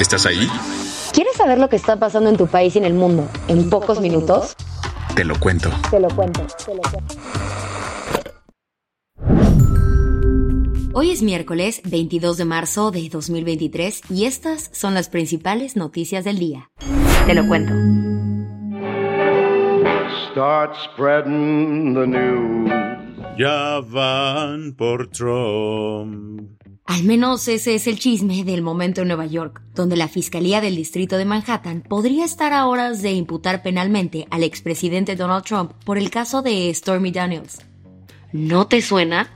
¿Estás ahí? ¿Quieres saber lo que está pasando en tu país y en el mundo en pocos minutos? Te lo cuento. Te lo cuento, te lo cuento. Hoy es miércoles 22 de marzo de 2023 y estas son las principales noticias del día. Te lo cuento. Start spreading the news. Ya van por Trump. Al menos ese es el chisme del momento en Nueva York, donde la Fiscalía del Distrito de Manhattan podría estar a horas de imputar penalmente al expresidente Donald Trump por el caso de Stormy Daniels. ¿No te suena?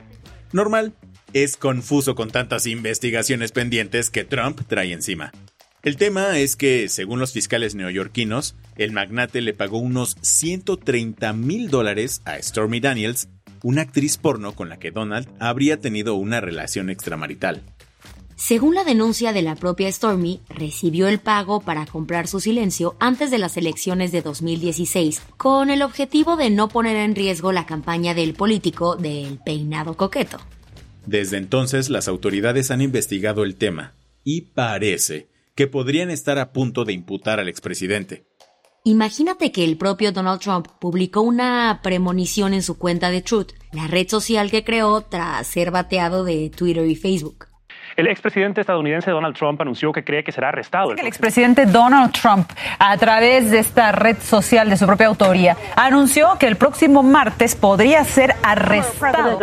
Normal. Es confuso con tantas investigaciones pendientes que Trump trae encima. El tema es que, según los fiscales neoyorquinos, el magnate le pagó unos 130 mil dólares a Stormy Daniels, una actriz porno con la que Donald habría tenido una relación extramarital. Según la denuncia de la propia Stormy, recibió el pago para comprar su silencio antes de las elecciones de 2016, con el objetivo de no poner en riesgo la campaña del político del peinado coqueto. Desde entonces, las autoridades han investigado el tema y parece que podrían estar a punto de imputar al expresidente. Imagínate que el propio Donald Trump publicó una premonición en su cuenta de Truth, la red social que creó tras ser bateado de Twitter y Facebook. El expresidente estadounidense Donald Trump anunció que cree que será arrestado. El expresidente Donald Trump, a través de esta red social de su propia autoría, anunció que el próximo martes podría ser arrestado.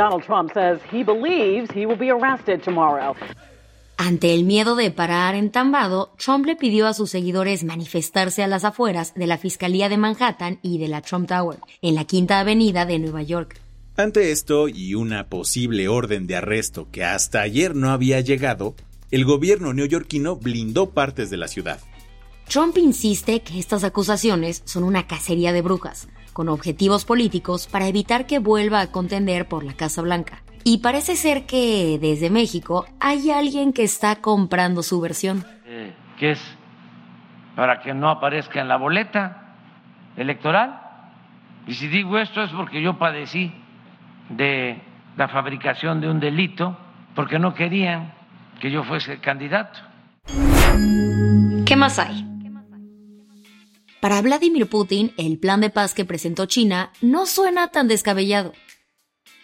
Ante el miedo de parar entambado, Trump le pidió a sus seguidores manifestarse a las afueras de la Fiscalía de Manhattan y de la Trump Tower, en la Quinta Avenida de Nueva York. Ante esto y una posible orden de arresto que hasta ayer no había llegado, el gobierno neoyorquino blindó partes de la ciudad. Trump insiste que estas acusaciones son una cacería de brujas, con objetivos políticos para evitar que vuelva a contender por la Casa Blanca. Y parece ser que desde México hay alguien que está comprando su versión. Eh, ¿Qué es? Para que no aparezca en la boleta electoral. Y si digo esto es porque yo padecí de la fabricación de un delito, porque no querían que yo fuese candidato. ¿Qué más hay? Para Vladimir Putin, el plan de paz que presentó China no suena tan descabellado.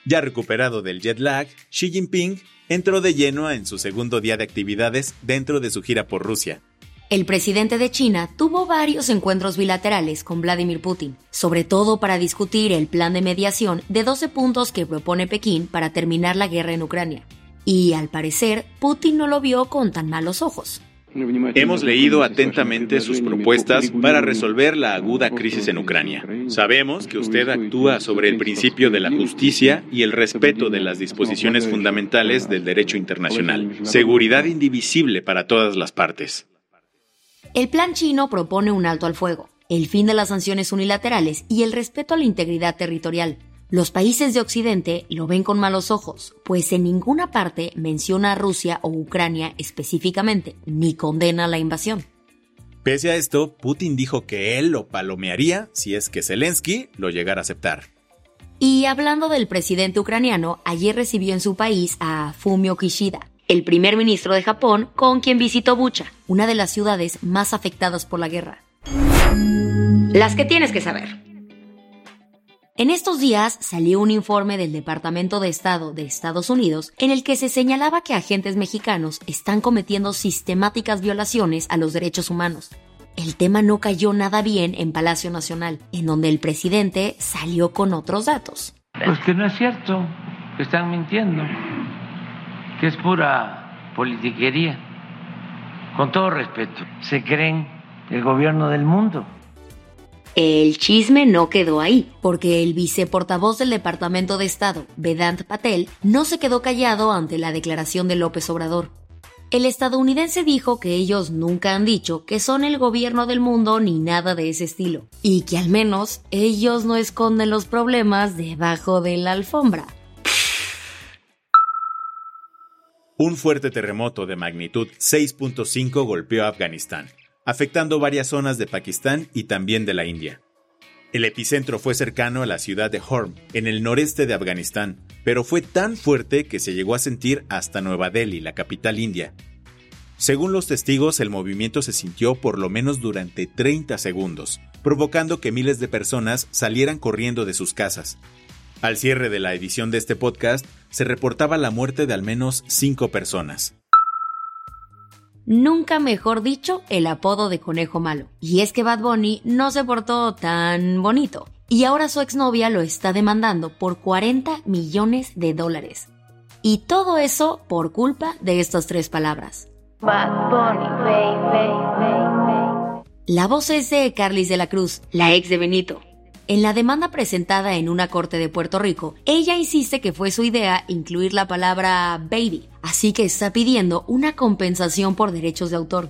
Ya recuperado del jet lag, Xi Jinping entró de lleno en su segundo día de actividades dentro de su gira por Rusia. El presidente de China tuvo varios encuentros bilaterales con Vladimir Putin, sobre todo para discutir el plan de mediación de 12 puntos que propone Pekín para terminar la guerra en Ucrania. Y al parecer, Putin no lo vio con tan malos ojos. Hemos leído atentamente sus propuestas para resolver la aguda crisis en Ucrania. Sabemos que usted actúa sobre el principio de la justicia y el respeto de las disposiciones fundamentales del derecho internacional. Seguridad indivisible para todas las partes. El plan chino propone un alto al fuego, el fin de las sanciones unilaterales y el respeto a la integridad territorial. Los países de Occidente lo ven con malos ojos, pues en ninguna parte menciona a Rusia o Ucrania específicamente, ni condena la invasión. Pese a esto, Putin dijo que él lo palomearía si es que Zelensky lo llegara a aceptar. Y hablando del presidente ucraniano, ayer recibió en su país a Fumio Kishida, el primer ministro de Japón, con quien visitó Bucha, una de las ciudades más afectadas por la guerra. Las que tienes que saber. En estos días salió un informe del Departamento de Estado de Estados Unidos en el que se señalaba que agentes mexicanos están cometiendo sistemáticas violaciones a los derechos humanos. El tema no cayó nada bien en Palacio Nacional, en donde el presidente salió con otros datos. Pues que no es cierto, que están mintiendo, que es pura politiquería. Con todo respeto, se creen el gobierno del mundo. El chisme no quedó ahí, porque el viceportavoz del Departamento de Estado, Vedant Patel, no se quedó callado ante la declaración de López Obrador. El estadounidense dijo que ellos nunca han dicho que son el gobierno del mundo ni nada de ese estilo, y que al menos ellos no esconden los problemas debajo de la alfombra. Un fuerte terremoto de magnitud 6.5 golpeó a Afganistán, afectando varias zonas de Pakistán y también de la India. El epicentro fue cercano a la ciudad de Horm, en el noreste de Afganistán, pero fue tan fuerte que se llegó a sentir hasta Nueva Delhi, la capital india. Según los testigos, el movimiento se sintió por lo menos durante 30 segundos, provocando que miles de personas salieran corriendo de sus casas. Al cierre de la edición de este podcast, se reportaba la muerte de al menos 5 personas nunca mejor dicho, el apodo de conejo malo. Y es que Bad Bunny no se portó tan bonito. Y ahora su exnovia lo está demandando por 40 millones de dólares. Y todo eso por culpa de estas tres palabras. Bad Bunny, La voz es de Carlis de la Cruz, la ex de Benito. En la demanda presentada en una corte de Puerto Rico, ella insiste que fue su idea incluir la palabra baby, así que está pidiendo una compensación por derechos de autor.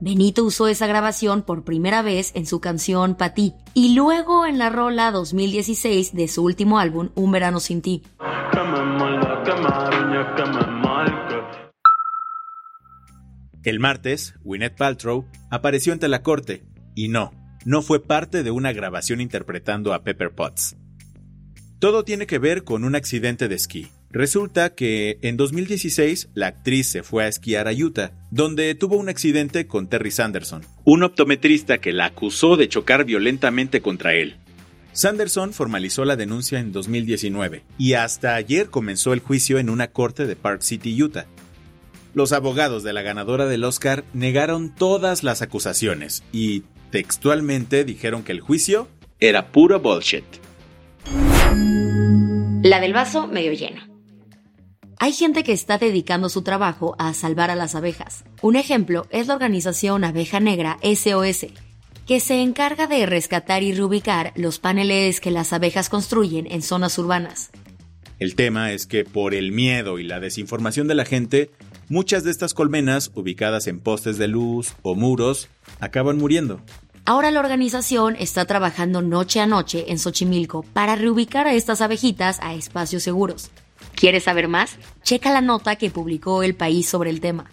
Benito usó esa grabación por primera vez en su canción Ti y luego en la rola 2016 de su último álbum Un verano sin ti. El martes, Gwyneth Paltrow apareció ante la corte y no, no fue parte de una grabación interpretando a Pepper Potts. Todo tiene que ver con un accidente de esquí. Resulta que en 2016 la actriz se fue a esquiar a Utah, donde tuvo un accidente con Terry Sanderson, un optometrista que la acusó de chocar violentamente contra él. Sanderson formalizó la denuncia en 2019 y hasta ayer comenzó el juicio en una corte de Park City, Utah. Los abogados de la ganadora del Oscar negaron todas las acusaciones y Textualmente dijeron que el juicio era puro bullshit. La del vaso medio lleno. Hay gente que está dedicando su trabajo a salvar a las abejas. Un ejemplo es la organización Abeja Negra SOS, que se encarga de rescatar y reubicar los paneles que las abejas construyen en zonas urbanas. El tema es que por el miedo y la desinformación de la gente, muchas de estas colmenas, ubicadas en postes de luz o muros, acaban muriendo. Ahora la organización está trabajando noche a noche en Xochimilco para reubicar a estas abejitas a espacios seguros. ¿Quieres saber más? Checa la nota que publicó El País sobre el tema.